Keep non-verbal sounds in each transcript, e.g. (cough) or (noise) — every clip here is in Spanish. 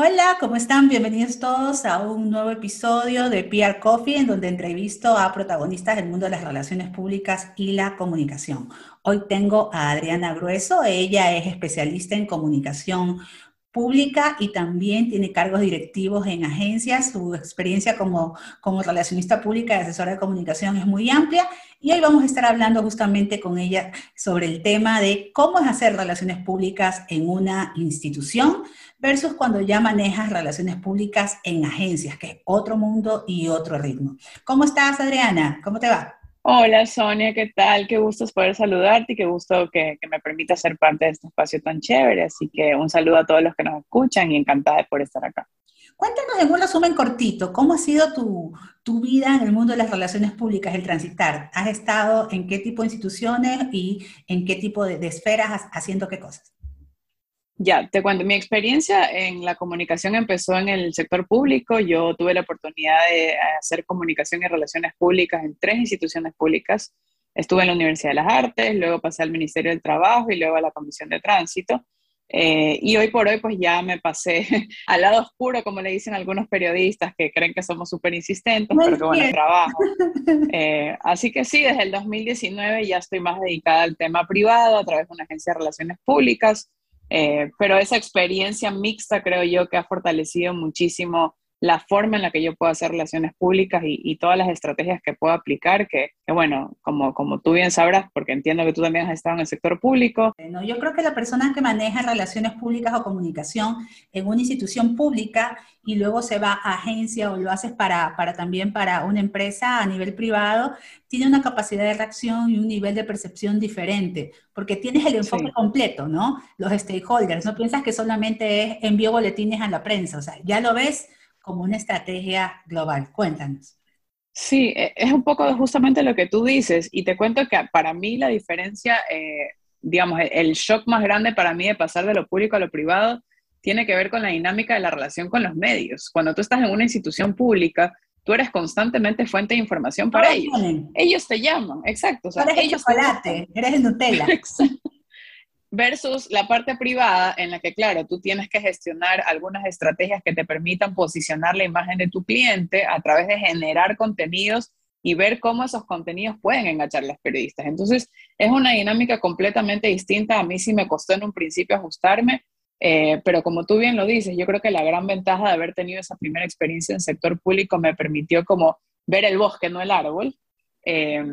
Hola, ¿cómo están? Bienvenidos todos a un nuevo episodio de PR Coffee, en donde entrevisto a protagonistas del mundo de las relaciones públicas y la comunicación. Hoy tengo a Adriana Grueso, ella es especialista en comunicación pública y también tiene cargos directivos en agencias. Su experiencia como, como relacionista pública y asesora de comunicación es muy amplia y hoy vamos a estar hablando justamente con ella sobre el tema de cómo es hacer relaciones públicas en una institución versus cuando ya manejas relaciones públicas en agencias, que es otro mundo y otro ritmo. ¿Cómo estás, Adriana? ¿Cómo te va? Hola, Sonia, ¿qué tal? Qué gusto poder saludarte y qué gusto que, me permita ser parte de este espacio tan chévere. Así que un saludo a todos los que nos escuchan y encantada de por estar acá. Cuéntanos en un resumen cortito, ¿cómo ha sido tu, tu, vida en el mundo de las relaciones públicas, el transitar? ¿Has estado en qué tipo de instituciones y en qué tipo de, de esferas haciendo qué cosas? Ya, te cuento, mi experiencia en la comunicación empezó en el sector público. Yo tuve la oportunidad de hacer comunicación y relaciones públicas en tres instituciones públicas. Estuve en la Universidad de las Artes, luego pasé al Ministerio del Trabajo y luego a la Comisión de Tránsito. Eh, y hoy por hoy pues ya me pasé (laughs) al lado oscuro, como le dicen algunos periodistas que creen que somos súper insistentes, pero que bueno, trabajo. (laughs) Eh, así que sí, desde el 2019 ya estoy más dedicada al tema privado a través de una agencia de relaciones públicas. Eh, pero esa experiencia mixta creo yo que ha fortalecido muchísimo la forma en la que yo puedo hacer relaciones públicas y, todas las estrategias que puedo aplicar, que, bueno, como, como tú bien sabrás, porque entiendo que tú también has estado en el sector público. No, yo creo que la persona que maneja relaciones públicas o comunicación en una institución pública y luego se va a agencia o lo haces para, para también para una empresa a nivel privado, tiene una capacidad de reacción y un nivel de percepción diferente, porque tienes el enfoque completo, ¿no? Los stakeholders, no piensas que solamente es envío boletines a la prensa, o sea, ya lo ves como una estrategia global. Cuéntanos. Sí, e, es un poco justamente lo que tú dices y te cuento que para mí la diferencia, eh, digamos, el shock más grande para mí de pasar de lo público a lo privado tiene que ver con la dinámica de la relación con los medios. Cuando tú estás en una institución pública, tú eres constantemente fuente de información para ellos. Ellos te llaman, exacto. O eres ellos el chocolate, eres el Nutella. (laughs) Exacto versus la parte privada en la que, claro, tú tienes que gestionar algunas estrategias que te permitan posicionar la imagen de tu cliente a través de generar contenidos y ver cómo esos contenidos pueden enganchar a los periodistas. Entonces, es una dinámica completamente distinta. A mí sí me costó en un principio ajustarme, eh, pero como tú bien lo dices, yo creo que la gran ventaja de haber tenido esa primera experiencia en sector público me permitió como ver el bosque, no el árbol, eh,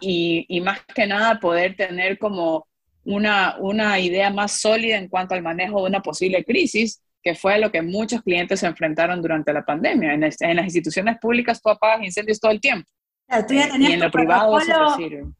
y, y más que nada poder tener como una, una idea más sólida en cuanto al manejo de una posible crisis, que fue lo que muchos clientes se enfrentaron durante la pandemia. En, en las instituciones públicas tú apagas incendios todo el tiempo. tú ya tenías y en lo privado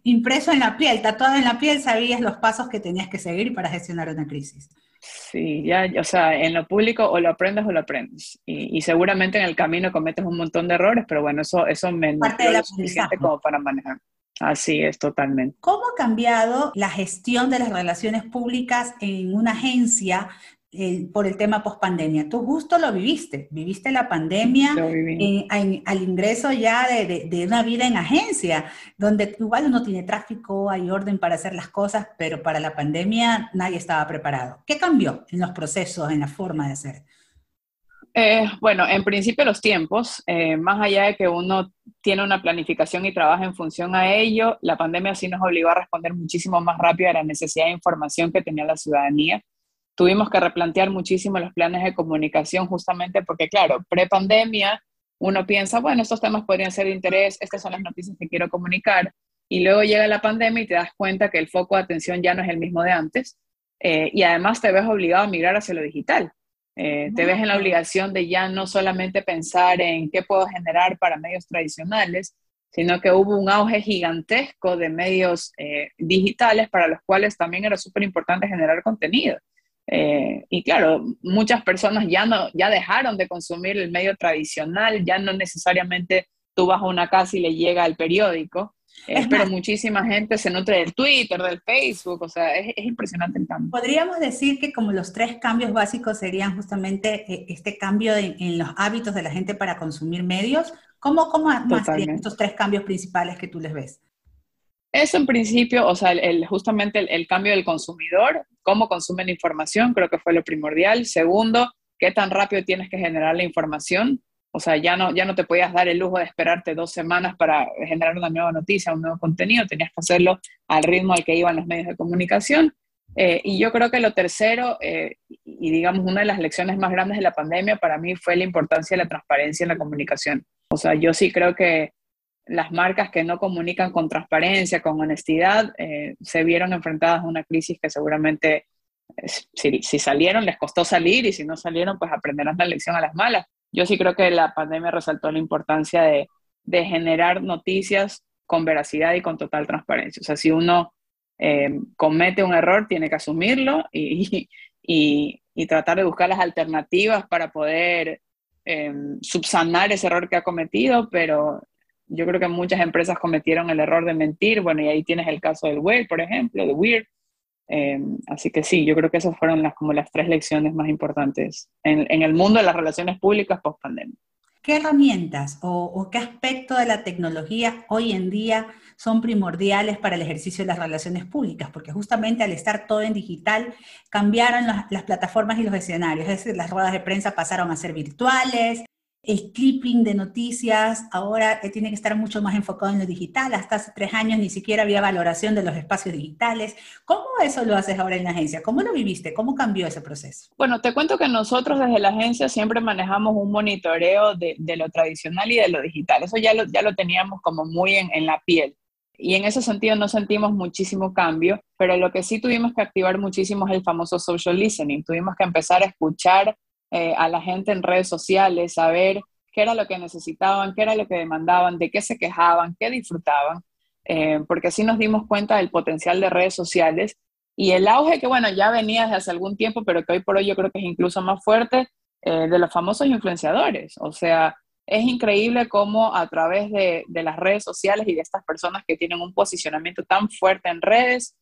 impreso en la piel, tatuado en la piel, sabías los pasos que tenías que seguir para gestionar una crisis. Sí, ya, o sea, en lo público o lo aprendes o lo aprendes. Y, seguramente en el camino cometes un montón de errores, pero bueno, eso, eso me Parte lo suficiente como para manejar. Así es, totalmente. ¿Cómo ha cambiado la gestión de las relaciones públicas en una agencia eh, por el tema post-pandemia? Tú justo lo viviste, viviste la pandemia al ingreso ya de, de, una vida en agencia, donde igual uno tiene tráfico, hay orden para hacer las cosas, pero para la pandemia nadie estaba preparado. ¿Qué cambió en los procesos, en la forma de hacer? Eh, bueno, en principio los tiempos, eh, más allá de que uno tiene una planificación y trabaja en función a ello, la pandemia sí nos obligó a responder muchísimo más rápido a la necesidad de información que tenía la ciudadanía. Tuvimos que replantear muchísimo los planes de comunicación justamente porque, claro, pre-pandemia uno piensa, bueno, estos temas podrían ser de interés, estas son las noticias que quiero comunicar, y luego llega la pandemia y te das cuenta que el foco de atención ya no es el mismo de antes, eh, y además te ves obligado a migrar hacia lo digital. Eh, te ves en la obligación de ya no solamente pensar en qué puedo generar para medios tradicionales, sino que hubo un auge gigantesco de medios eh, digitales para los cuales también era súper importante generar contenido. Eh, y claro, muchas personas ya, no, ya dejaron de consumir el medio tradicional, ya no necesariamente tú vas a una casa y le llega el periódico, eh, pero muchísima gente se nutre del Twitter, del Facebook, o sea, es, impresionante el cambio. Podríamos decir que como los tres cambios básicos serían justamente eh, este cambio en, los hábitos de la gente para consumir medios. ¿Cómo, cómo más serían estos tres cambios principales que tú les ves? Eso en principio, o sea, el, justamente el, cambio del consumidor, cómo consumen la información, creo que fue lo primordial. Segundo, qué tan rápido tienes que generar la información. O sea, ya no, ya no te podías dar el lujo de esperarte dos semanas para generar una nueva noticia, un nuevo contenido, tenías que hacerlo al ritmo al que iban los medios de comunicación. Eh, y yo creo que lo tercero, eh, y digamos una de las lecciones más grandes de la pandemia para mí fue la importancia de la transparencia en la comunicación. O sea, yo sí creo que las marcas que no comunican con transparencia, con honestidad, eh, se vieron enfrentadas a una crisis que seguramente si, si, salieron les costó salir y si no salieron pues aprenderán la lección a las malas yo sí creo que la pandemia resaltó la importancia de, generar noticias con veracidad y con total transparencia. O sea, si uno eh, comete un error, tiene que asumirlo y, tratar de buscar las alternativas para poder eh, subsanar ese error que ha cometido, pero yo creo que muchas empresas cometieron el error de mentir. Bueno, y ahí tienes el caso del Weird, por ejemplo, de Weird, Em, así que sí, yo creo que esas fueron las, como las tres lecciones más importantes en, el mundo de las relaciones públicas post pandemia. ¿Qué herramientas o, qué aspectos de la tecnología hoy en día son primordiales para el ejercicio de las relaciones públicas? Porque justamente al estar todo en digital, cambiaron las, las plataformas y los escenarios. Es decir, las ruedas de prensa pasaron a ser virtuales, el clipping de noticias ahora eh, tiene que estar mucho más enfocado en lo digital. Hasta hace tres años ni siquiera había valoración de los espacios digitales. ¿Cómo eso lo haces ahora en la agencia? ¿Cómo lo viviste? ¿Cómo cambió ese proceso? Bueno, te cuento que nosotros desde la agencia siempre manejamos un monitoreo de, lo tradicional y de lo digital. Eso ya lo, ya lo teníamos como muy en, en la piel y en ese sentido no sentimos muchísimo cambio, pero lo que sí tuvimos que activar muchísimo es el famoso social listening. Tuvimos que empezar a escuchar eh, a la gente en redes sociales, saber qué era lo que necesitaban, qué era lo que demandaban, de qué se quejaban, qué disfrutaban, eh, porque así nos dimos cuenta del potencial de redes sociales y el auge que, bueno, ya venía desde hace algún tiempo, pero que hoy por hoy yo creo que es incluso más fuerte, eh, de los famosos influenciadores. O sea, es increíble cómo a través de, de, las redes sociales y de estas personas que tienen un posicionamiento tan fuerte en redes,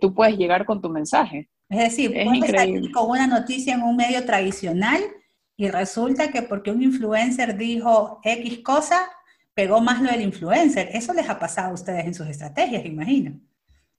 tú puedes llegar con tu mensaje. Es decir, puedes salir con una noticia en un medio tradicional y resulta que porque un influencer dijo X cosa, pegó más lo del influencer. Eso les ha pasado a ustedes en sus estrategias, imagino.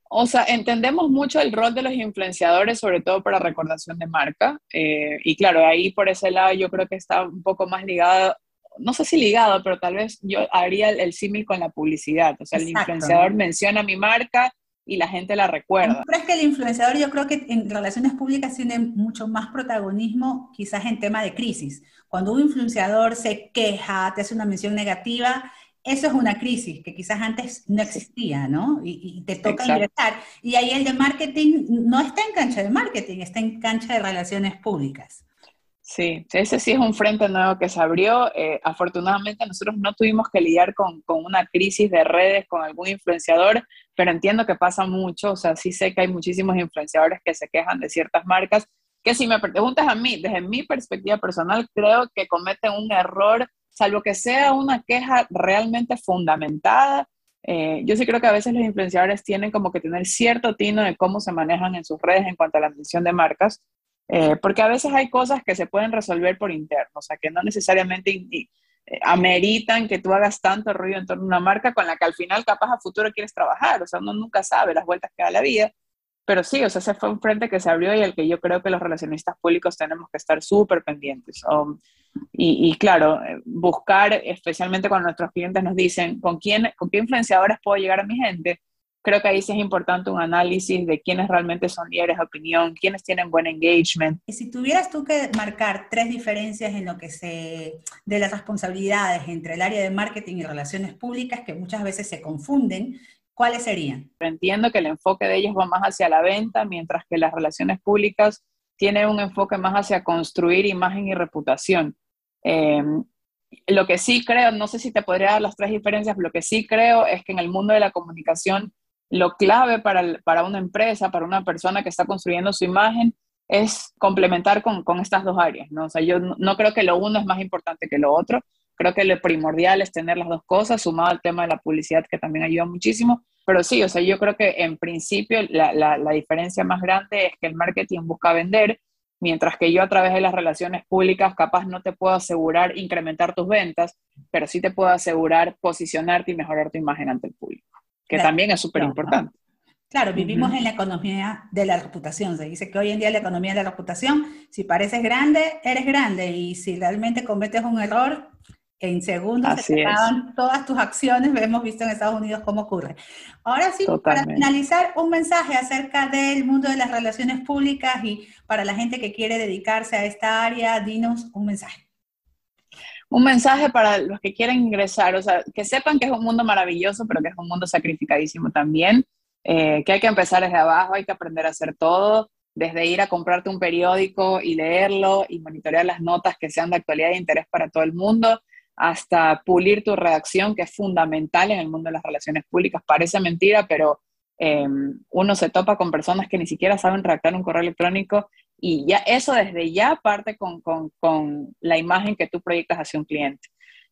O sea, entendemos mucho el rol de los influenciadores, sobre todo para recordación de marca. Eh, y claro, ahí por ese lado yo creo que está un poco más ligado, no sé si ligado, pero tal vez yo haría el, símil con la publicidad. O sea, el influenciador menciona mi marca y la gente la recuerda. ¿Crees que el influenciador yo creo que en relaciones públicas tiene mucho más protagonismo quizás en tema de crisis? Cuando un influenciador se queja, te hace una mención negativa, eso es una crisis que quizás antes no existía, ¿no? Y, te toca ingresar. Y ahí el de marketing no está en cancha de marketing, está en cancha de relaciones públicas. Sí, ese sí es un frente nuevo que se abrió. Eh, afortunadamente nosotros no tuvimos que lidiar con, con, una crisis de redes con algún influenciador, pero entiendo que pasa mucho. O sea, sí sé que hay muchísimos influenciadores que se quejan de ciertas marcas, que si me preguntas a mí, desde mi perspectiva personal, creo que cometen un error, salvo que sea una queja realmente fundamentada. Eh, yo sí creo que a veces los influenciadores tienen como que tener cierto tino de cómo se manejan en sus redes en cuanto a la mención de marcas eh, porque a veces hay cosas que se pueden resolver por interno, o sea, que no necesariamente eh, ameritan que tú hagas tanto ruido en torno a una marca con la que al final capaz a futuro quieres trabajar, o sea, uno nunca sabe las vueltas que da la vida, pero sí, o sea, ese fue un frente que se abrió y al que yo creo que los relacionistas públicos tenemos que estar súper pendientes. y, y, claro, eh, buscar, especialmente cuando nuestros clientes nos dicen, ¿con quién, ¿con qué influenciadores puedo llegar a mi gente? Creo que ahí sí es importante un análisis de quiénes realmente son líderes de opinión, quiénes tienen buen engagement. Y si tuvieras tú que marcar tres diferencias en lo que se, de las responsabilidades entre el área de marketing y relaciones públicas que muchas veces se confunden, ¿cuáles serían? Entiendo que el enfoque de ellos va más hacia la venta, mientras que las relaciones públicas tienen un enfoque más hacia construir imagen y reputación. Eh, lo que sí creo, no sé si te podría dar las tres diferencias, lo que sí creo es que en el mundo de la comunicación lo clave para, una empresa, para una persona que está construyendo su imagen, es complementar con, estas dos áreas, ¿no? O sea, yo no, creo que lo uno es más importante que lo otro, Creo que lo primordial es tener las dos cosas, sumado al tema de la publicidad, que también ayuda muchísimo. Pero sí, o sea, yo creo que en principio la, la, la diferencia más grande es que el marketing busca vender, mientras que yo a través de las relaciones públicas capaz no te puedo asegurar incrementar tus ventas, pero sí te puedo asegurar posicionarte y mejorar tu imagen ante el público, que también es súper importante. Claro, vivimos en la economía de la reputación. Se dice que hoy en día la economía de la reputación, si pareces grande, eres grande. Y si realmente cometes un error, en segundos se acaban todas tus acciones. (laughs) Hemos visto en Estados Unidos cómo ocurre. Ahora sí, para finalizar, un mensaje acerca del mundo de las relaciones públicas y para la gente que quiere dedicarse a esta área, dinos un mensaje. Un mensaje para los que quieren ingresar, o sea, que sepan que es un mundo maravilloso, pero que es un mundo sacrificadísimo también eh, que hay que empezar desde abajo, hay que aprender a hacer todo, desde ir a comprarte un periódico y leerlo y monitorear las notas que sean de actualidad e interés para todo el mundo, hasta pulir tu redacción, que es fundamental en el mundo de las relaciones públicas. Parece mentira, pero em, uno se topa con personas que ni siquiera saben redactar un correo electrónico y ya eso desde ya parte con, con, con la imagen que tú proyectas hacia un cliente.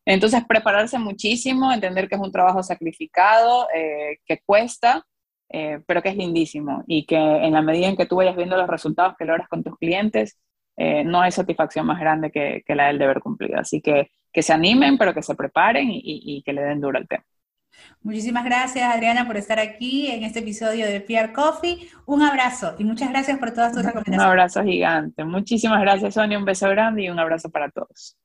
Entonces, prepararse muchísimo, entender que es un trabajo sacrificado, eh, que cuesta, eh, pero que es lindísimo y que en la medida en que tú vayas viendo los resultados que logras con tus clientes, eh, no hay satisfacción más grande que, la del deber cumplido. Así que que se animen, pero que se preparen y, y, que le den duro al tema. Muchísimas gracias, Adriana, por estar aquí en este episodio de PR Coffee. Un abrazo y muchas gracias por todas tus recomendaciones. Un abrazo gigante. Muchísimas gracias, Sonia. Un beso grande y un abrazo para todos.